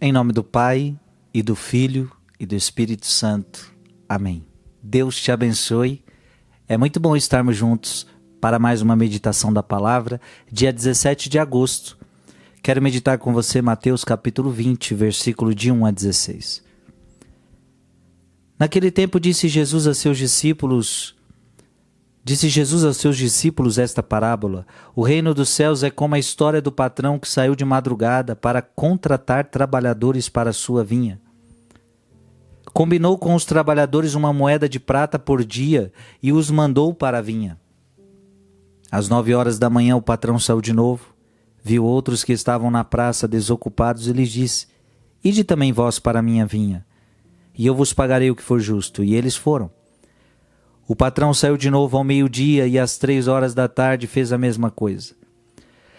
Em nome do Pai, e do Filho, e do Espírito Santo. Amém. Deus te abençoe. É muito bom estarmos juntos para mais uma meditação da palavra, dia 17 de agosto. Quero meditar com você Mateus capítulo 20, versículo de 1 a 16. Naquele tempo disse Jesus a seus discípulos: Disse Jesus aos seus discípulos esta parábola: O reino dos céus é como a história do patrão que saiu de madrugada para contratar trabalhadores para a sua vinha. Combinou com os trabalhadores uma moeda de prata por dia e os mandou para a vinha. Às nove horas da manhã o patrão saiu de novo, viu outros que estavam na praça desocupados e lhes disse: Ide também vós para a minha vinha, e eu vos pagarei o que for justo. E eles foram. O patrão saiu de novo ao meio-dia e às três horas da tarde fez a mesma coisa.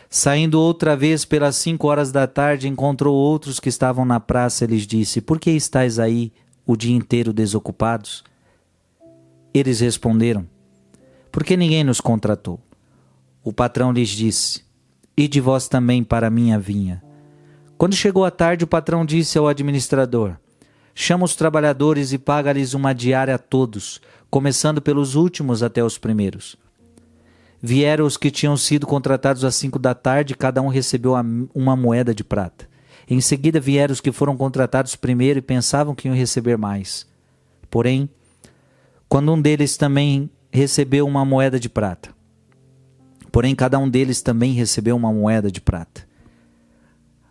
Saindo outra vez pelas cinco horas da tarde, encontrou outros que estavam na praça e lhes disse: Por que estáis aí o dia inteiro desocupados? Eles responderam: Porque ninguém nos contratou. O patrão lhes disse: Ide vós também para minha vinha. Quando chegou a tarde, o patrão disse ao administrador: Chama os trabalhadores e paga-lhes uma diária a todos, começando pelos últimos até os primeiros. Vieram os que tinham sido contratados às cinco da tarde, cada um recebeu uma moeda de prata. Em seguida vieram os que foram contratados primeiro e pensavam que iam receber mais. Porém, quando um deles também recebeu uma moeda de prata. Porém, cada um deles também recebeu uma moeda de prata.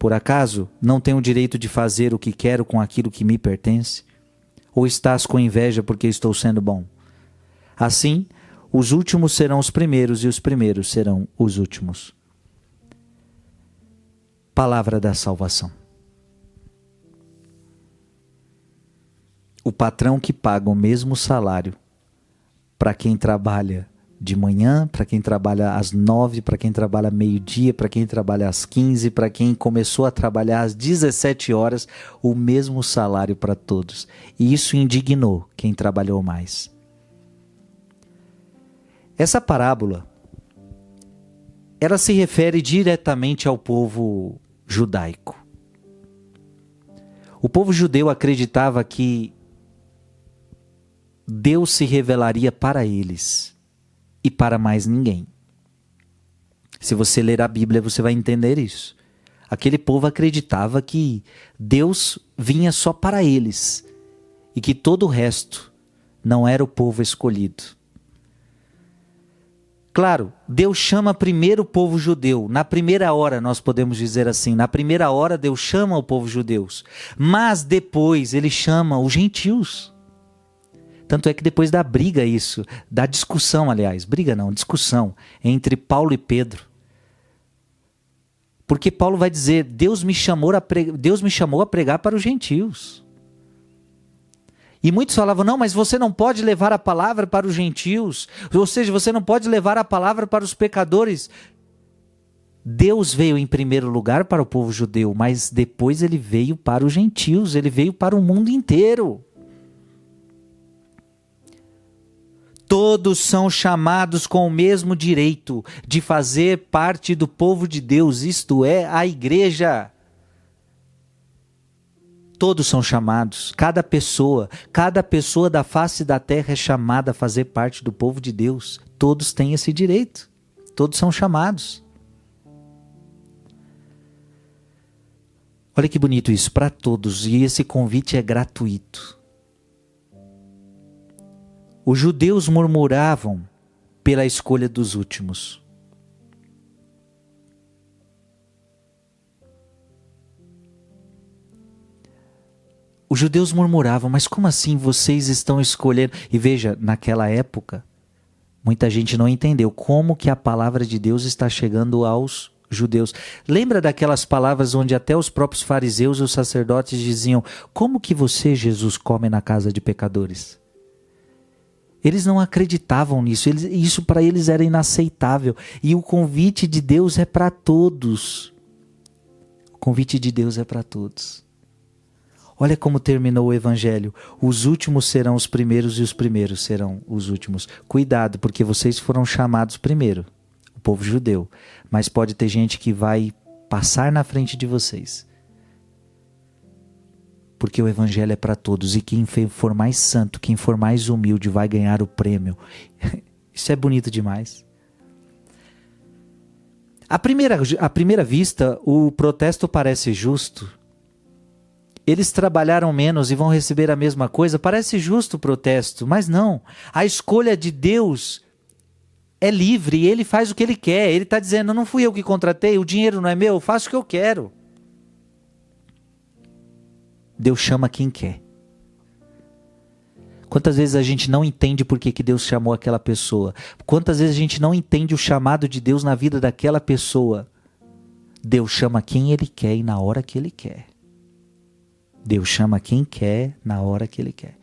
Por acaso não tenho o direito de fazer o que quero com aquilo que me pertence? Ou estás com inveja porque estou sendo bom? Assim, os últimos serão os primeiros e os primeiros serão os últimos. Palavra da salvação. O patrão que paga o mesmo salário para quem trabalha de manhã, para quem trabalha às nove, para quem trabalha meio-dia, para quem trabalha às quinze, para quem começou a trabalhar às 17 horas, o mesmo salário para todos. E isso indignou quem trabalhou mais. Essa parábola ela se refere diretamente ao povo judaico. O povo judeu acreditava que Deus se revelaria para eles e para mais ninguém. Se você ler a Bíblia, você vai entender isso. Aquele povo acreditava que Deus vinha só para eles e que todo o resto não era o povo escolhido. Claro, Deus chama primeiro o povo judeu. Na primeira hora, nós podemos dizer assim, na primeira hora Deus chama o povo judeu, mas depois ele chama os gentios. Tanto é que depois da briga isso, da discussão, aliás, briga não, discussão entre Paulo e Pedro. Porque Paulo vai dizer: Deus me chamou a, pregar, Deus me chamou a pregar para os gentios. E muitos falavam: não, mas você não pode levar a palavra para os gentios, ou seja, você não pode levar a palavra para os pecadores. Deus veio em primeiro lugar para o povo judeu, mas depois ele veio para os gentios, ele veio para o mundo inteiro. Todos são chamados com o mesmo direito de fazer parte do povo de Deus, isto é, a igreja. Todos são chamados, cada pessoa, cada pessoa da face da terra é chamada a fazer parte do povo de Deus. Todos têm esse direito, todos são chamados. Olha que bonito isso, para todos, e esse convite é gratuito. Os judeus murmuravam pela escolha dos últimos. Os judeus murmuravam, mas como assim vocês estão escolhendo? E veja, naquela época, muita gente não entendeu como que a palavra de Deus está chegando aos judeus. Lembra daquelas palavras onde até os próprios fariseus e os sacerdotes diziam: Como que você, Jesus, come na casa de pecadores? Eles não acreditavam nisso, eles, isso para eles era inaceitável. E o convite de Deus é para todos. O convite de Deus é para todos. Olha como terminou o evangelho. Os últimos serão os primeiros e os primeiros serão os últimos. Cuidado, porque vocês foram chamados primeiro, o povo judeu. Mas pode ter gente que vai passar na frente de vocês porque o evangelho é para todos e quem for mais santo, quem for mais humilde vai ganhar o prêmio. Isso é bonito demais. À primeira, à primeira vista, o protesto parece justo. Eles trabalharam menos e vão receber a mesma coisa. Parece justo o protesto, mas não. A escolha de Deus é livre ele faz o que ele quer. Ele está dizendo: não fui eu que contratei, o dinheiro não é meu, eu faço o que eu quero. Deus chama quem quer. Quantas vezes a gente não entende por que, que Deus chamou aquela pessoa? Quantas vezes a gente não entende o chamado de Deus na vida daquela pessoa? Deus chama quem Ele quer e na hora que Ele quer. Deus chama quem quer na hora que Ele quer.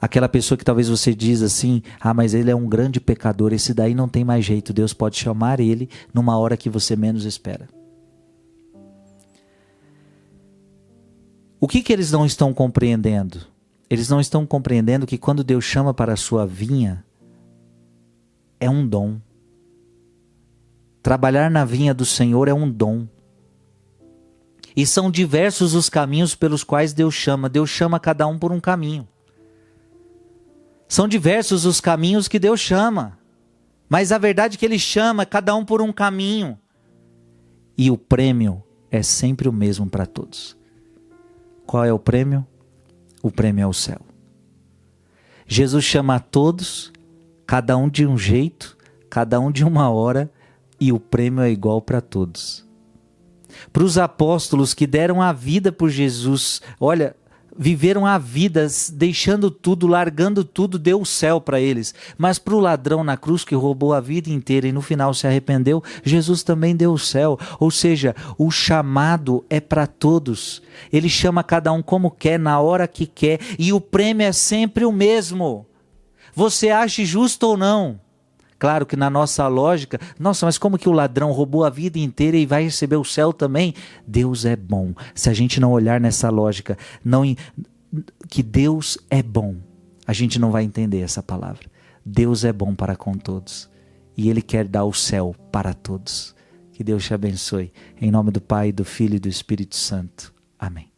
Aquela pessoa que talvez você diz assim: ah, mas ele é um grande pecador, esse daí não tem mais jeito. Deus pode chamar ele numa hora que você menos espera. O que, que eles não estão compreendendo? Eles não estão compreendendo que quando Deus chama para a sua vinha, é um dom. Trabalhar na vinha do Senhor é um dom. E são diversos os caminhos pelos quais Deus chama. Deus chama cada um por um caminho. São diversos os caminhos que Deus chama. Mas a verdade é que Ele chama cada um por um caminho. E o prêmio é sempre o mesmo para todos. Qual é o prêmio? O prêmio é o céu. Jesus chama a todos, cada um de um jeito, cada um de uma hora, e o prêmio é igual para todos. Para os apóstolos que deram a vida por Jesus, olha, viveram a vida deixando tudo, largando tudo, deu o céu para eles. Mas para o ladrão na cruz que roubou a vida inteira e no final se arrependeu, Jesus também deu o céu. Ou seja, o chamado é para todos. Ele chama cada um como quer, na hora que quer, e o prêmio é sempre o mesmo. Você acha justo ou não? Claro que na nossa lógica, nossa, mas como que o ladrão roubou a vida inteira e vai receber o céu também? Deus é bom. Se a gente não olhar nessa lógica, não que Deus é bom, a gente não vai entender essa palavra. Deus é bom para com todos e ele quer dar o céu para todos. Que Deus te abençoe. Em nome do Pai, do Filho e do Espírito Santo. Amém.